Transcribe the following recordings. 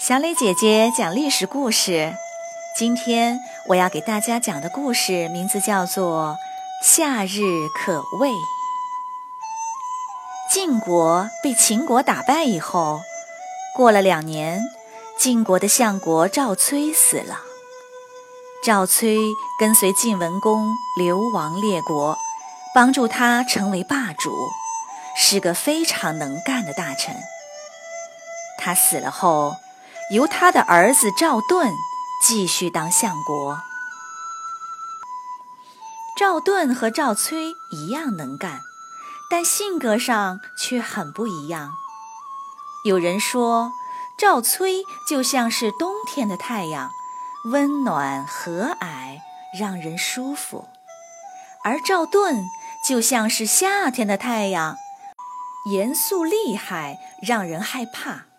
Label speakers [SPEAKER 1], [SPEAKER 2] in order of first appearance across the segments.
[SPEAKER 1] 小磊姐姐讲历史故事。今天我要给大家讲的故事名字叫做《夏日可畏》。晋国被秦国打败以后，过了两年，晋国的相国赵崔死了。赵崔跟随晋文公流亡列国，帮助他成为霸主，是个非常能干的大臣。他死了后。由他的儿子赵盾继续当相国。赵盾和赵崔一样能干，但性格上却很不一样。有人说，赵崔就像是冬天的太阳，温暖和蔼，让人舒服；而赵盾就像是夏天的太阳，严肃厉害，让人害怕。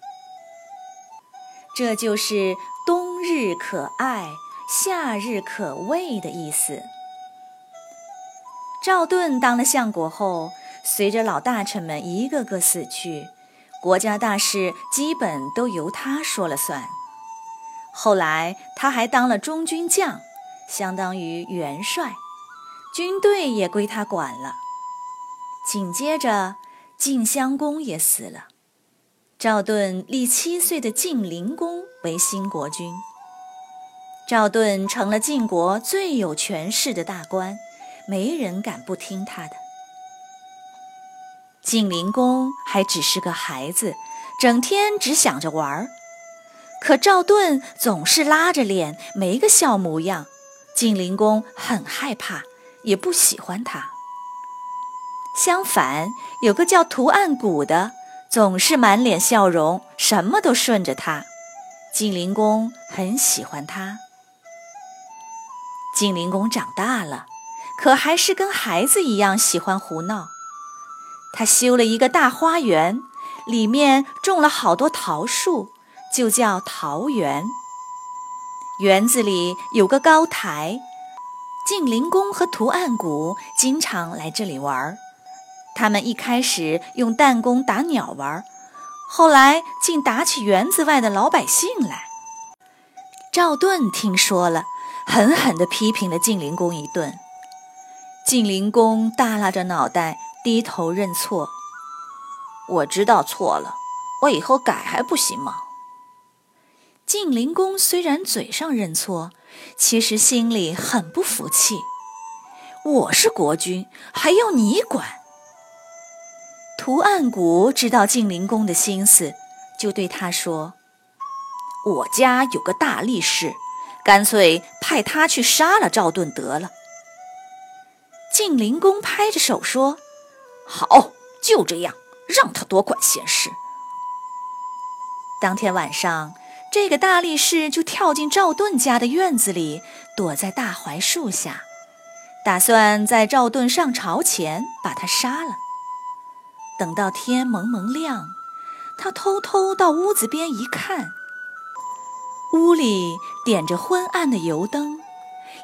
[SPEAKER 1] 这就是“冬日可爱，夏日可畏”的意思。赵盾当了相国后，随着老大臣们一个个死去，国家大事基本都由他说了算。后来，他还当了中军将，相当于元帅，军队也归他管了。紧接着，晋襄公也死了。赵盾立七岁的晋灵公为新国君。赵盾成了晋国最有权势的大官，没人敢不听他的。晋灵公还只是个孩子，整天只想着玩儿。可赵盾总是拉着脸，没个笑模样。晋灵公很害怕，也不喜欢他。相反，有个叫屠岸贾的。总是满脸笑容，什么都顺着他。晋灵公很喜欢他。晋灵公长大了，可还是跟孩子一样喜欢胡闹。他修了一个大花园，里面种了好多桃树，就叫桃园。园子里有个高台，晋灵公和屠岸贾经常来这里玩儿。他们一开始用弹弓打鸟玩，后来竟打起园子外的老百姓来。赵盾听说了，狠狠地批评了晋灵公一顿。晋灵公耷拉着脑袋，低头认错：“我知道错了，我以后改还不行吗？”晋灵公虽然嘴上认错，其实心里很不服气：“我是国君，还要你管？”屠岸谷知道晋灵公的心思，就对他说：“我家有个大力士，干脆派他去杀了赵盾得了。”晋灵公拍着手说：“好，就这样，让他多管闲事。”当天晚上，这个大力士就跳进赵盾家的院子里，躲在大槐树下，打算在赵盾上朝前把他杀了。等到天蒙蒙亮，他偷偷到屋子边一看，屋里点着昏暗的油灯，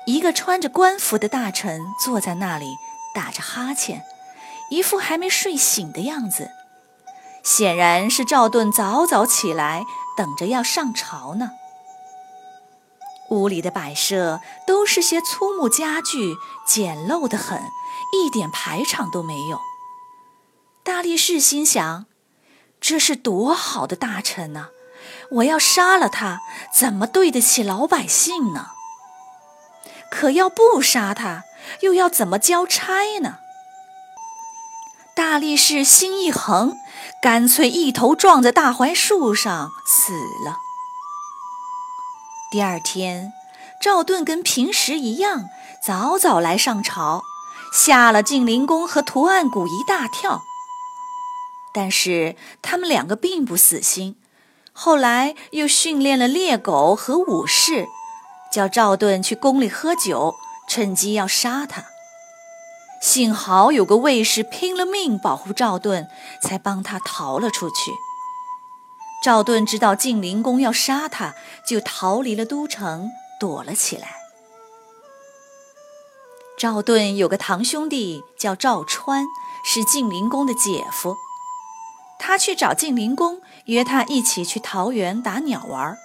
[SPEAKER 1] 一个穿着官服的大臣坐在那里打着哈欠，一副还没睡醒的样子，显然是赵盾早早起来，等着要上朝呢。屋里的摆设都是些粗木家具，简陋得很，一点排场都没有。大力士心想：“这是多好的大臣呢！我要杀了他，怎么对得起老百姓呢？可要不杀他，又要怎么交差呢？”大力士心一横，干脆一头撞在大槐树上死了。第二天，赵盾跟平时一样，早早来上朝，吓了晋灵公和屠岸贾一大跳。但是他们两个并不死心，后来又训练了猎狗和武士，叫赵盾去宫里喝酒，趁机要杀他。幸好有个卫士拼了命保护赵盾，才帮他逃了出去。赵盾知道晋灵公要杀他，就逃离了都城，躲了起来。赵盾有个堂兄弟叫赵川，是晋灵公的姐夫。他去找晋灵公，约他一起去桃园打鸟玩。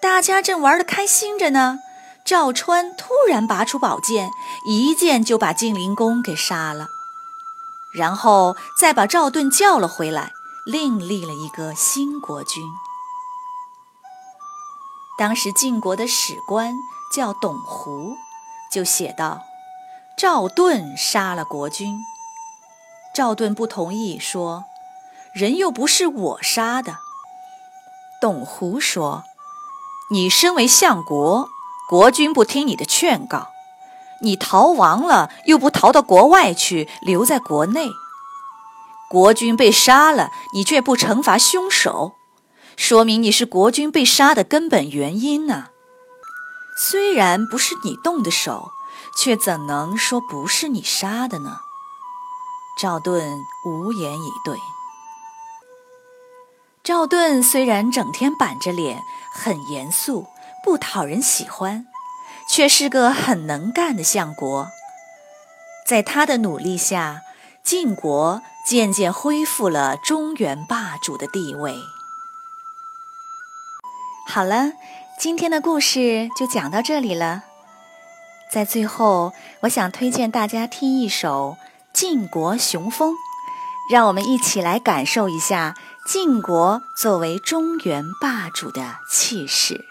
[SPEAKER 1] 大家正玩得开心着呢，赵川突然拔出宝剑，一剑就把晋灵公给杀了，然后再把赵盾叫了回来，另立了一个新国君。当时晋国的史官叫董狐，就写道：“赵盾杀了国君。”赵盾不同意，说：“人又不是我杀的。”董狐说：“你身为相国，国君不听你的劝告，你逃亡了又不逃到国外去，留在国内，国君被杀了，你却不惩罚凶手。”说明你是国君被杀的根本原因呢。虽然不是你动的手，却怎能说不是你杀的呢？赵盾无言以对。赵盾虽然整天板着脸，很严肃，不讨人喜欢，却是个很能干的相国。在他的努力下，晋国渐渐恢复了中原霸主的地位。好了，今天的故事就讲到这里了。在最后，我想推荐大家听一首《晋国雄风》，让我们一起来感受一下晋国作为中原霸主的气势。